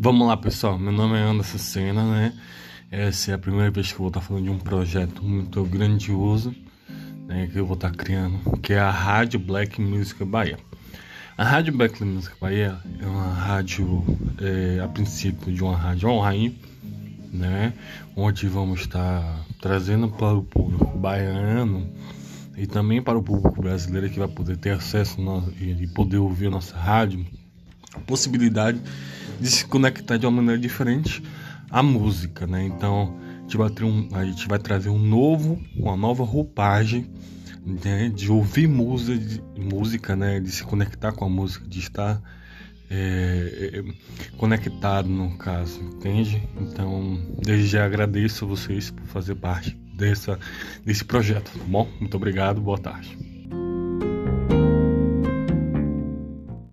Vamos lá, pessoal. Meu nome é Anderson Senna, né? Essa é a primeira vez que eu vou estar falando de um projeto muito grandioso, né? Que eu vou estar criando, que é a Rádio Black Music Bahia. A Rádio Black Music Bahia é uma rádio, é, a princípio, de uma rádio online, né? Onde vamos estar trazendo para o público baiano e também para o público brasileiro que vai poder ter acesso e poder ouvir a nossa rádio, a possibilidade de se conectar de uma maneira diferente à música, né? Então a gente vai, um, a gente vai trazer um novo, uma nova roupagem né? de ouvir música, de, música, né? De se conectar com a música, de estar é, é, conectado no caso, entende? Então desde já agradeço a vocês por fazer parte dessa, desse projeto, tá bom? Muito obrigado, boa tarde.